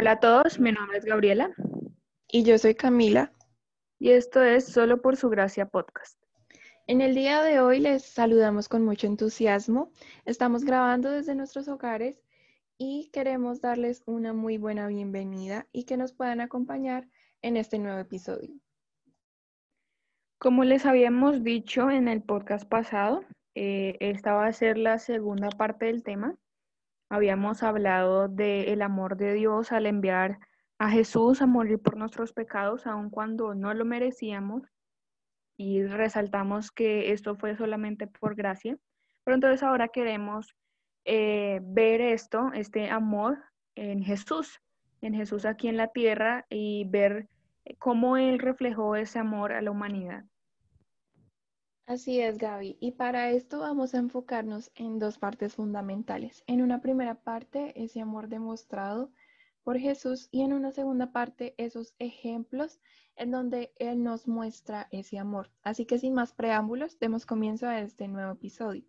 Hola a todos, mi nombre es Gabriela. Y yo soy Camila. Y esto es Solo por su gracia podcast. En el día de hoy les saludamos con mucho entusiasmo. Estamos grabando desde nuestros hogares y queremos darles una muy buena bienvenida y que nos puedan acompañar en este nuevo episodio. Como les habíamos dicho en el podcast pasado, eh, esta va a ser la segunda parte del tema Habíamos hablado del amor de Dios al enviar a Jesús a morir por nuestros pecados, aun cuando no lo merecíamos, y resaltamos que esto fue solamente por gracia. Pero entonces ahora queremos eh, ver esto, este amor en Jesús, en Jesús aquí en la tierra y ver cómo Él reflejó ese amor a la humanidad. Así es, Gaby. Y para esto vamos a enfocarnos en dos partes fundamentales. En una primera parte, ese amor demostrado por Jesús y en una segunda parte, esos ejemplos en donde Él nos muestra ese amor. Así que sin más preámbulos, demos comienzo a este nuevo episodio.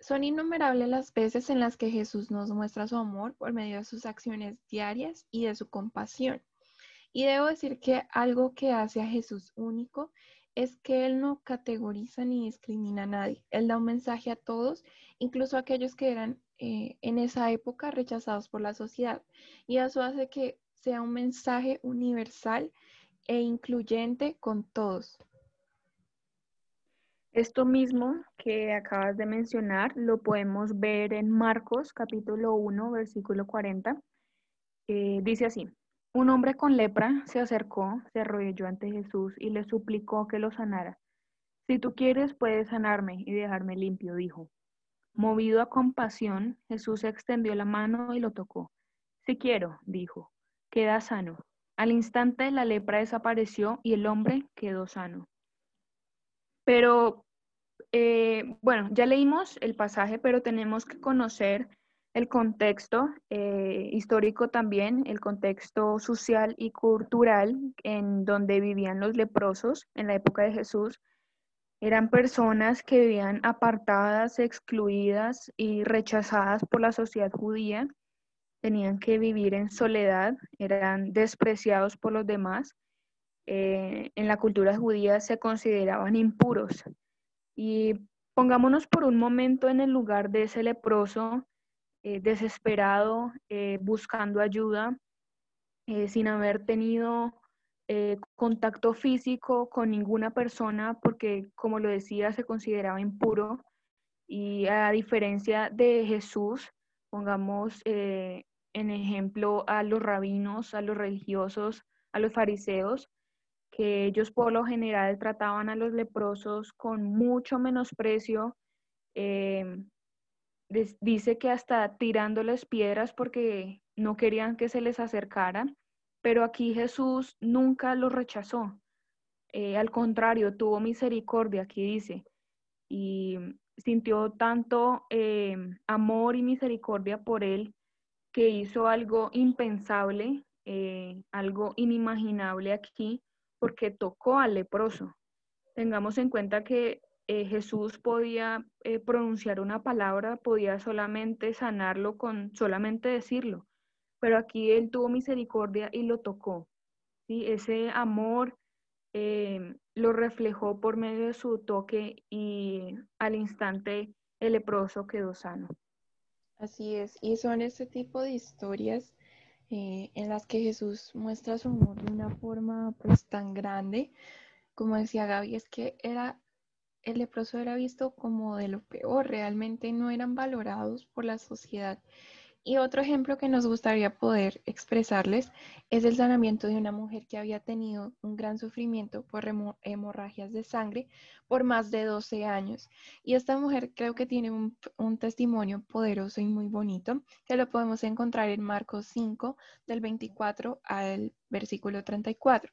Son innumerables las veces en las que Jesús nos muestra su amor por medio de sus acciones diarias y de su compasión. Y debo decir que algo que hace a Jesús único es que Él no categoriza ni discrimina a nadie. Él da un mensaje a todos, incluso a aquellos que eran eh, en esa época rechazados por la sociedad. Y eso hace que sea un mensaje universal e incluyente con todos. Esto mismo que acabas de mencionar lo podemos ver en Marcos capítulo 1, versículo 40. Eh, dice así, un hombre con lepra se acercó, se arrodilló ante Jesús y le suplicó que lo sanara. Si tú quieres, puedes sanarme y dejarme limpio, dijo. Movido a compasión, Jesús extendió la mano y lo tocó. Si quiero, dijo, queda sano. Al instante la lepra desapareció y el hombre quedó sano. Pero, eh, bueno, ya leímos el pasaje, pero tenemos que conocer el contexto eh, histórico también, el contexto social y cultural en donde vivían los leprosos en la época de Jesús. Eran personas que vivían apartadas, excluidas y rechazadas por la sociedad judía. Tenían que vivir en soledad, eran despreciados por los demás. Eh, en la cultura judía se consideraban impuros. Y pongámonos por un momento en el lugar de ese leproso eh, desesperado, eh, buscando ayuda, eh, sin haber tenido contacto físico con ninguna persona, porque como lo decía, se consideraba impuro. Y a diferencia de Jesús, pongamos en ejemplo a los rabinos, a los religiosos, a los fariseos, que ellos por lo general trataban a los leprosos con mucho menosprecio, dice que hasta tirándoles piedras porque no querían que se les acercaran, pero aquí Jesús nunca los rechazó. Eh, al contrario, tuvo misericordia, aquí dice, y sintió tanto eh, amor y misericordia por él que hizo algo impensable, eh, algo inimaginable aquí, porque tocó al leproso. Tengamos en cuenta que eh, Jesús podía eh, pronunciar una palabra, podía solamente sanarlo con solamente decirlo, pero aquí él tuvo misericordia y lo tocó. ¿sí? Ese amor eh, lo reflejó por medio de su toque y al instante el leproso quedó sano. Así es, y son este tipo de historias en las que Jesús muestra su amor de una forma pues tan grande, como decía Gaby, es que era el leproso era visto como de lo peor, realmente no eran valorados por la sociedad. Y otro ejemplo que nos gustaría poder expresarles es el sanamiento de una mujer que había tenido un gran sufrimiento por hemorragias de sangre por más de 12 años. Y esta mujer creo que tiene un, un testimonio poderoso y muy bonito que lo podemos encontrar en Marcos 5 del 24 al versículo 34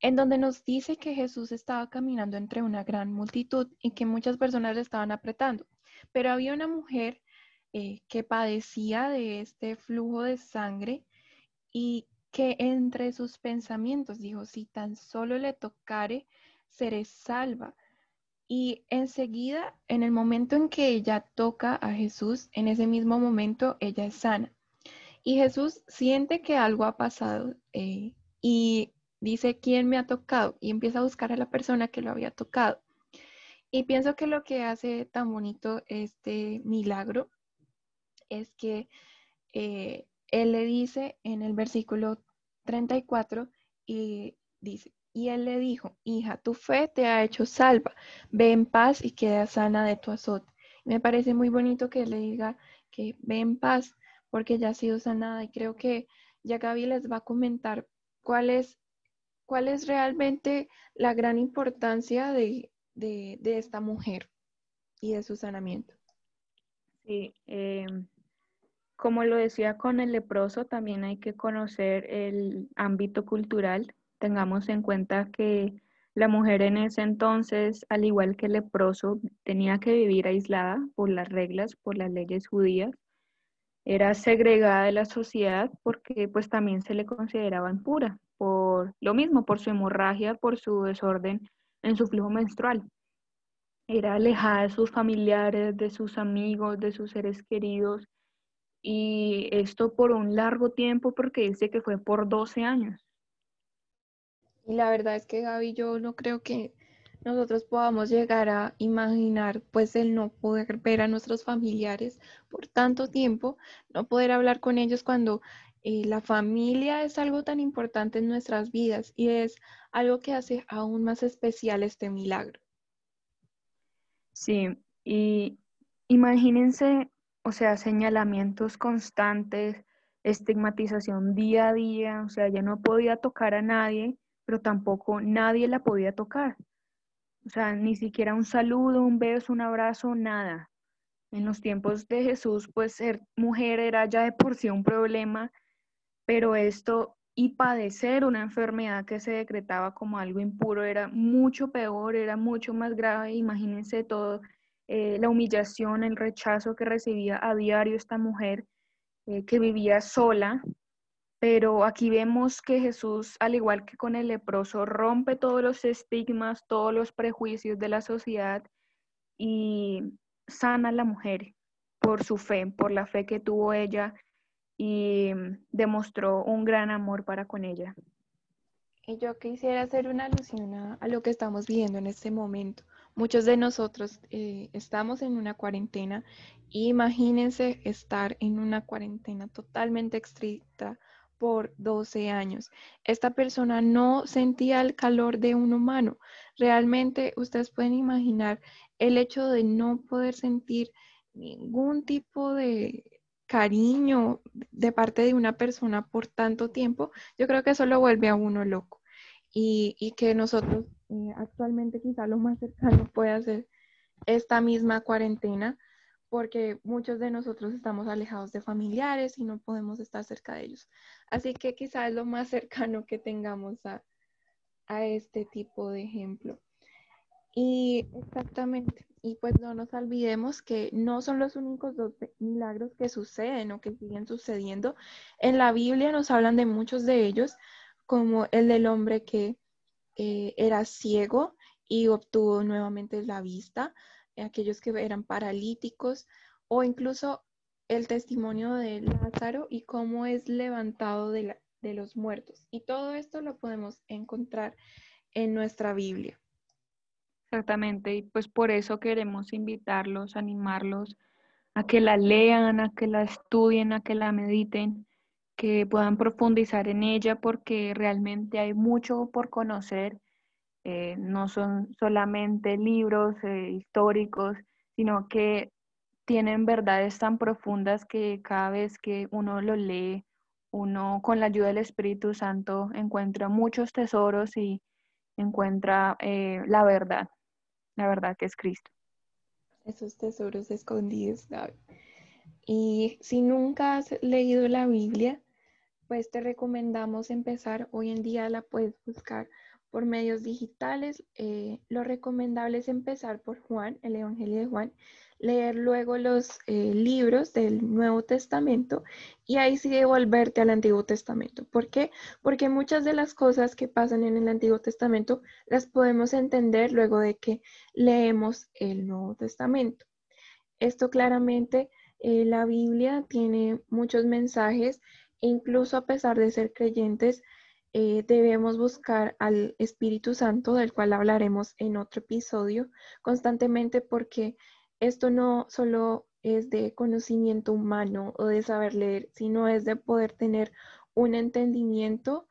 en donde nos dice que Jesús estaba caminando entre una gran multitud y que muchas personas le estaban apretando. Pero había una mujer eh, que padecía de este flujo de sangre y que entre sus pensamientos dijo, si tan solo le tocare, seré salva. Y enseguida, en el momento en que ella toca a Jesús, en ese mismo momento ella es sana. Y Jesús siente que algo ha pasado eh, y dice, ¿quién me ha tocado? Y empieza a buscar a la persona que lo había tocado. Y pienso que lo que hace tan bonito este milagro es que eh, él le dice en el versículo 34 y dice, y él le dijo, hija, tu fe te ha hecho salva, ve en paz y queda sana de tu azote. Me parece muy bonito que le diga que ve en paz porque ya ha sido sanada y creo que ya Gaby les va a comentar cuál es, cuál es realmente la gran importancia de, esta mujer y de su sanamiento. Sí, eh, como lo decía con el leproso, también hay que conocer el ámbito cultural. Tengamos en cuenta que la mujer en ese entonces, al igual que el leproso, tenía que vivir aislada por las reglas, por las leyes judías. Era segregada de la sociedad porque pues también se le consideraba impura por lo mismo, por su hemorragia, por su desorden en su flujo menstrual. Era alejada de sus familiares, de sus amigos, de sus seres queridos y esto por un largo tiempo porque dice que fue por 12 años. Y la verdad es que Gaby, yo no creo que nosotros podamos llegar a imaginar pues el no poder ver a nuestros familiares por tanto tiempo, no poder hablar con ellos cuando la familia es algo tan importante en nuestras vidas y es algo que hace aún más especial este milagro. Sí, y imagínense o sea, señalamientos constantes, estigmatización día a día, o sea, ella no podía tocar a nadie, pero tampoco nadie la podía tocar. O sea, ni siquiera un saludo, un beso, un abrazo, nada. En los tiempos de Jesús, pues ser mujer era ya de por sí un problema, pero esto y padecer una enfermedad que se decretaba como algo impuro era mucho peor, era mucho más grave. Imagínense todo eh, la humillación, el rechazo que recibía a diario esta mujer eh, que vivía sola. Pero aquí vemos que Jesús, al igual que con el leproso, rompe todos los estigmas, todos los prejuicios de la sociedad y sana a la mujer por su fe, por la fe que tuvo ella y demostró un gran amor para con ella. Y yo quisiera hacer una alusión a, lo que estamos viendo en este momento. Muchos de nosotros eh, estamos en una cuarentena. Imagínense estar en una cuarentena totalmente estricta por 12 años. Esta persona no sentía el calor de un humano. Realmente ustedes pueden imaginar el hecho de no poder sentir ningún tipo de cariño de parte de una persona por tanto tiempo. Yo creo que eso lo vuelve a uno loco. Y, y que nosotros eh, actualmente quizá lo más cercano puede ser esta misma cuarentena, porque muchos de nosotros estamos alejados de familiares y no podemos estar cerca de ellos. Así que quizá es lo más cercano que tengamos a, a este tipo de ejemplo. Y exactamente, y pues no nos olvidemos que no son los únicos dos milagros que suceden o que siguen sucediendo. En la Biblia nos hablan de muchos de ellos, como el del hombre que eh, era ciego y obtuvo nuevamente la vista, aquellos que eran paralíticos o incluso el testimonio de Lázaro y cómo es levantado de, de los muertos. Y todo esto lo podemos encontrar en nuestra Biblia. Exactamente, y pues por eso queremos invitarlos, animarlos a que la lean, a que la estudien, a que la mediten, que puedan profundizar en ella porque realmente hay mucho por conocer. Eh, no son solamente libros eh, históricos, sino que tienen verdades tan profundas que cada vez que uno lo lee, uno con la ayuda del Espíritu Santo encuentra muchos tesoros y encuentra eh, la verdad, la verdad que es Cristo. Esos tesoros escondidos, Y si nunca has leído la Biblia, pues te recomendamos empezar. Hoy en día la puedes buscar por medios digitales. Eh, lo recomendable es empezar por Juan, el Evangelio de Juan, leer luego los eh, libros del Nuevo Testamento y ahí sí volverte al Antiguo Testamento. ¿Por qué? Porque muchas de las cosas que pasan en el Antiguo Testamento las podemos entender luego de que leemos el Nuevo Testamento. Esto claramente Eh, la Biblia tiene muchos mensajes e incluso a pesar de ser creyentes, eh, debemos buscar al Espíritu Santo, del cual hablaremos en otro episodio, constantemente porque esto no solo es de conocimiento humano o de saber leer, sino es de poder tener un entendimiento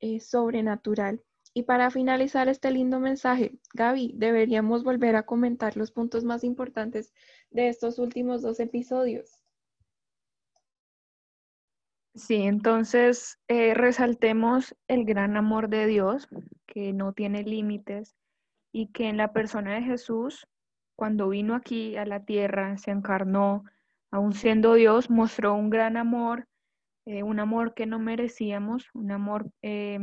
eh, sobrenatural. Y para finalizar este lindo mensaje, Gaby, deberíamos volver a comentar los puntos más importantes de estos últimos dos episodios. Sí, entonces eh, resaltemos el gran amor de Dios, que no tiene límites y que en la persona de Jesús, cuando vino aquí a la tierra, se encarnó, aún siendo Dios, mostró un gran amor, eh, un amor que no merecíamos, un amor eh,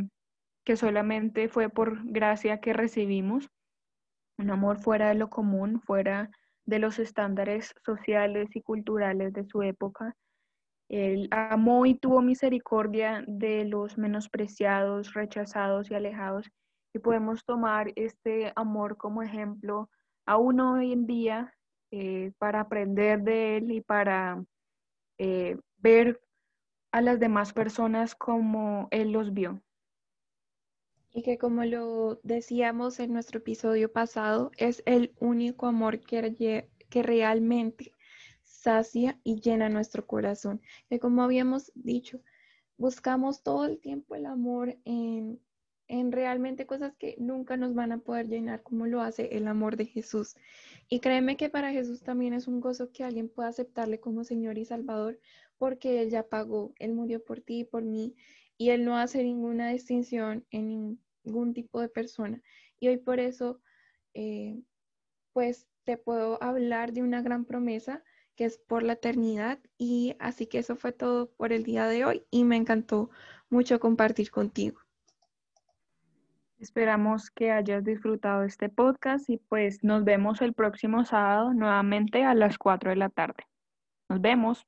que solamente fue por gracia que recibimos, un amor fuera de lo común, fuera de los estándares sociales y culturales de su época él amó y tuvo misericordia de los menospreciados, rechazados y alejados. Y podemos tomar este amor como ejemplo aún hoy en día eh, para aprender de él y para eh, ver a las demás personas como él los vio. Y que como lo decíamos en nuestro episodio pasado, es el único amor que, que realmente sacia y llena nuestro corazón. Que como habíamos dicho, buscamos todo el tiempo el amor en, en realmente cosas que nunca nos van a poder llenar como lo hace el amor de Jesús. Y créeme que para Jesús también es un gozo que alguien pueda aceptarle como Señor y Salvador porque Él ya pagó, Él murió por ti y por mí y Él no hace ninguna distinción en ningún tipo de persona. Y hoy por eso, eh, pues te puedo hablar de una gran promesa que es por la eternidad. Y así que eso fue todo por el día de hoy y me encantó mucho compartir contigo. Esperamos que hayas disfrutado este podcast y pues nos vemos el próximo sábado nuevamente a las 4 de la tarde. Nos vemos.